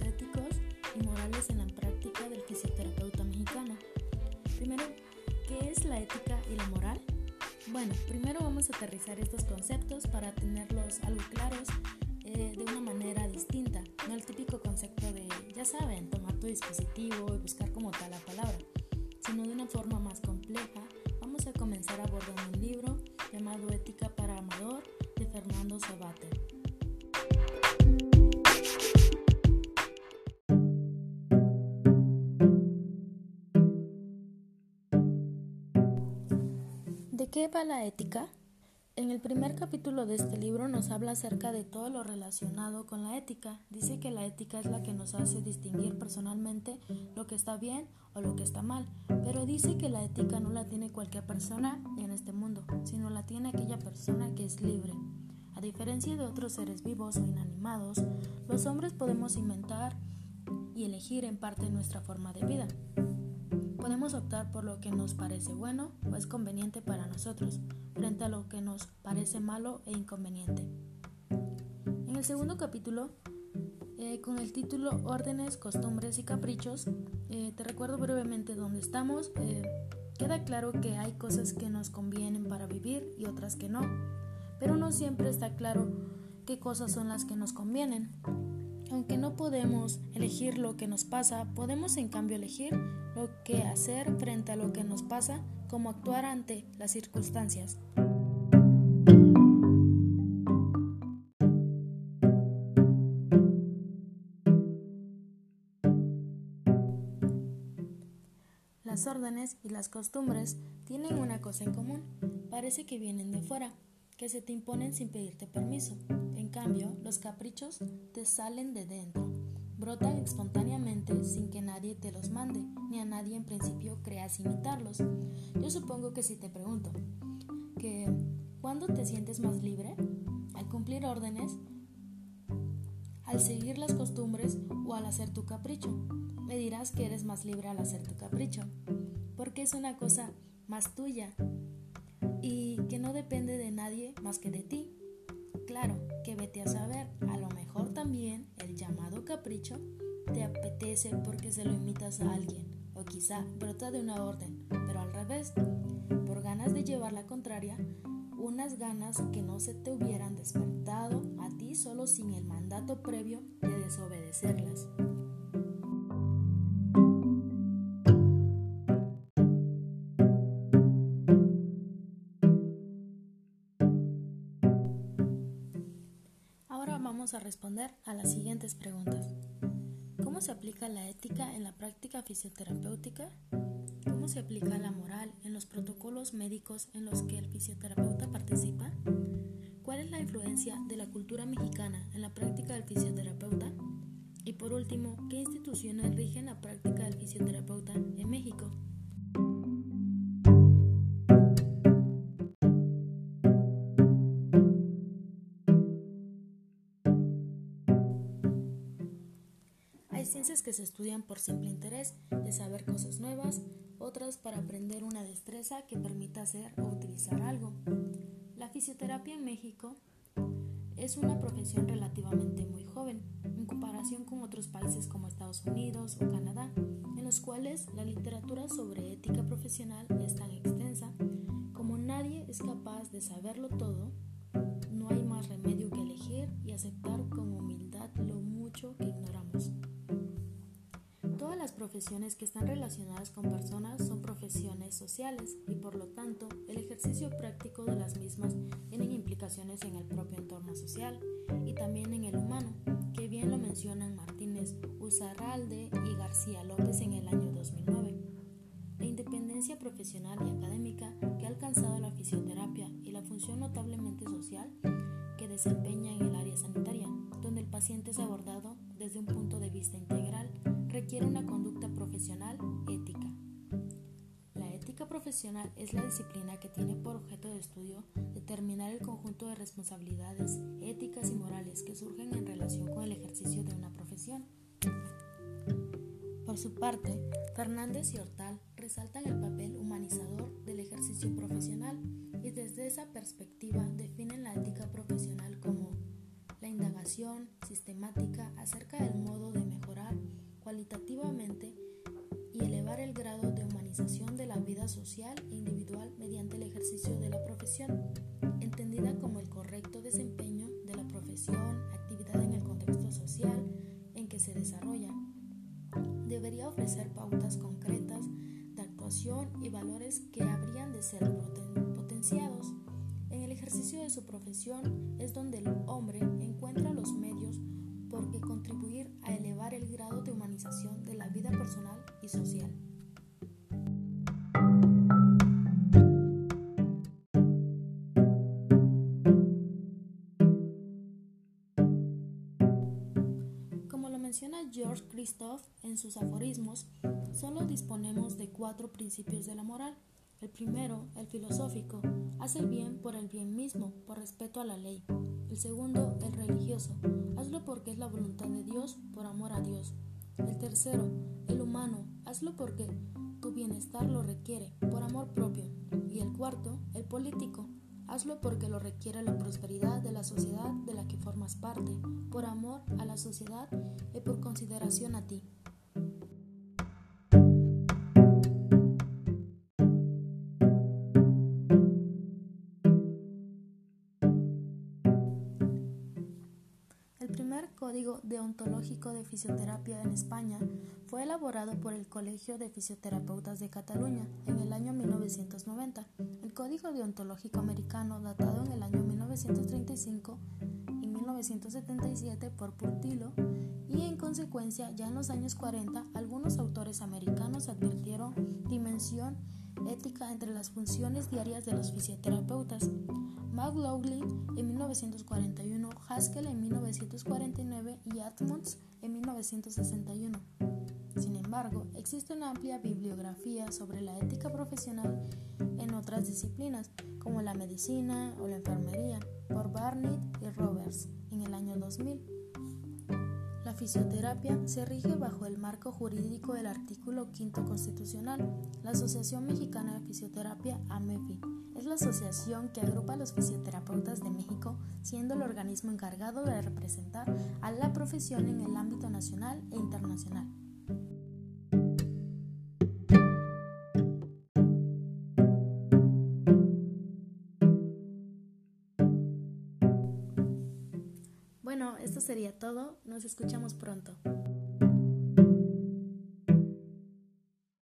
éticos y morales en la práctica del fisioterapeuta mexicano. Primero, ¿qué es la ética y la moral? Bueno, primero vamos a aterrizar estos conceptos para tenerlos algo claros eh, de una manera distinta, no el típico concepto de, ya saben, tomar tu dispositivo y buscar como tal la palabra, sino de una forma más compleja. ¿De qué va la ética? En el primer capítulo de este libro nos habla acerca de todo lo relacionado con la ética. Dice que la ética es la que nos hace distinguir personalmente lo que está bien o lo que está mal, pero dice que la ética no la tiene cualquier persona en este mundo, sino la tiene aquella persona que es libre. A diferencia de otros seres vivos o inanimados, los hombres podemos inventar y elegir en parte nuestra forma de vida. Podemos optar por lo que nos parece bueno o es conveniente para nosotros, frente a lo que nos parece malo e inconveniente. En el segundo capítulo, eh, con el título Órdenes, Costumbres y Caprichos, eh, te recuerdo brevemente dónde estamos. Eh, queda claro que hay cosas que nos convienen para vivir y otras que no, pero no siempre está claro qué cosas son las que nos convienen. Aunque no podemos elegir lo que nos pasa, podemos en cambio elegir lo que hacer frente a lo que nos pasa, como actuar ante las circunstancias. Las órdenes y las costumbres tienen una cosa en común, parece que vienen de fuera, que se te imponen sin pedirte permiso. En cambio, los caprichos te salen de dentro, brotan espontáneamente sin que nadie te los mande, ni a nadie en principio creas imitarlos. Yo supongo que si te pregunto que ¿cuándo te sientes más libre? Al cumplir órdenes, al seguir las costumbres o al hacer tu capricho. Me dirás que eres más libre al hacer tu capricho, porque es una cosa más tuya y que no depende de nadie más que de ti. Claro, que vete a saber, a lo mejor también el llamado capricho te apetece porque se lo imitas a alguien, o quizá brota de una orden, pero al revés, por ganas de llevar la contraria, unas ganas que no se te hubieran despertado a ti solo sin el mandato previo de desobedecerlas. A responder a las siguientes preguntas. ¿Cómo se aplica la ética en la práctica fisioterapéutica? ¿Cómo se aplica la moral en los protocolos médicos en los que el fisioterapeuta participa? ¿Cuál es la influencia de la cultura mexicana en la práctica del fisioterapeuta? Y por último, ¿qué instituciones rigen la práctica del fisioterapeuta en México? Ciencias que se estudian por simple interés de saber cosas nuevas, otras para aprender una destreza que permita hacer o utilizar algo. La fisioterapia en México es una profesión relativamente muy joven en comparación con otros países como Estados Unidos o Canadá, en los cuales la literatura sobre ética profesional es tan extensa como nadie es capaz de saberlo todo, no hay más remedio que elegir y aceptar con humildad lo mucho que profesiones que están relacionadas con personas son profesiones sociales y por lo tanto el ejercicio práctico de las mismas tienen implicaciones en el propio entorno social y también en el humano, que bien lo mencionan Martínez Uzarralde y García López en el año 2009. La independencia profesional y académica que ha alcanzado la fisioterapia y la función notablemente social que desempeña en el área sanitaria, donde el paciente es abordado desde un punto de vista integral requiere una conducta profesional ética. La ética profesional es la disciplina que tiene por objeto de estudio determinar el conjunto de responsabilidades éticas y morales que surgen en relación con el ejercicio de una profesión. Por su parte, Fernández y Hortal resaltan el papel humanizador del ejercicio profesional y desde esa perspectiva definen la ética profesional como la indagación sistemática acerca del modo social e individual mediante el ejercicio de la profesión, entendida como el correcto desempeño de la profesión, actividad en el contexto social en que se desarrolla. Debería ofrecer pautas concretas de actuación y valores que habrían de ser potenciados. En el ejercicio de su profesión es donde el hombre encuentra los medios por que contribuir a elevar el grado de humanización de la vida personal y social. George Christoph en sus aforismos, solo disponemos de cuatro principios de la moral. El primero, el filosófico, hace el bien por el bien mismo, por respeto a la ley. El segundo, el religioso, hazlo porque es la voluntad de Dios, por amor a Dios. El tercero, el humano, hazlo porque tu bienestar lo requiere, por amor propio. Y el cuarto, el político, Hazlo porque lo requiere la prosperidad de la sociedad de la que formas parte, por amor a la sociedad y por consideración a ti. Deontológico de fisioterapia en España fue elaborado por el Colegio de Fisioterapeutas de Cataluña en el año 1990. El Código Deontológico Americano, datado en el año 1935 y 1977 por Purtilo, y en consecuencia ya en los años 40 algunos autores americanos advirtieron dimensión ética entre las funciones diarias de los fisioterapeutas. McLaughlin en 1941, Haskell en 1949 y Atmos en 1961. Sin embargo, existe una amplia bibliografía sobre la ética profesional en otras disciplinas, como la medicina o la enfermería, por Barnett y Roberts en el año 2000. La fisioterapia se rige bajo el marco jurídico del artículo 5 constitucional. La Asociación Mexicana de Fisioterapia, AMEFI, es la asociación que agrupa a los fisioterapeutas de México, siendo el organismo encargado de representar a la profesión en el ámbito nacional e internacional. Bueno, esto sería todo. Nos escuchamos pronto.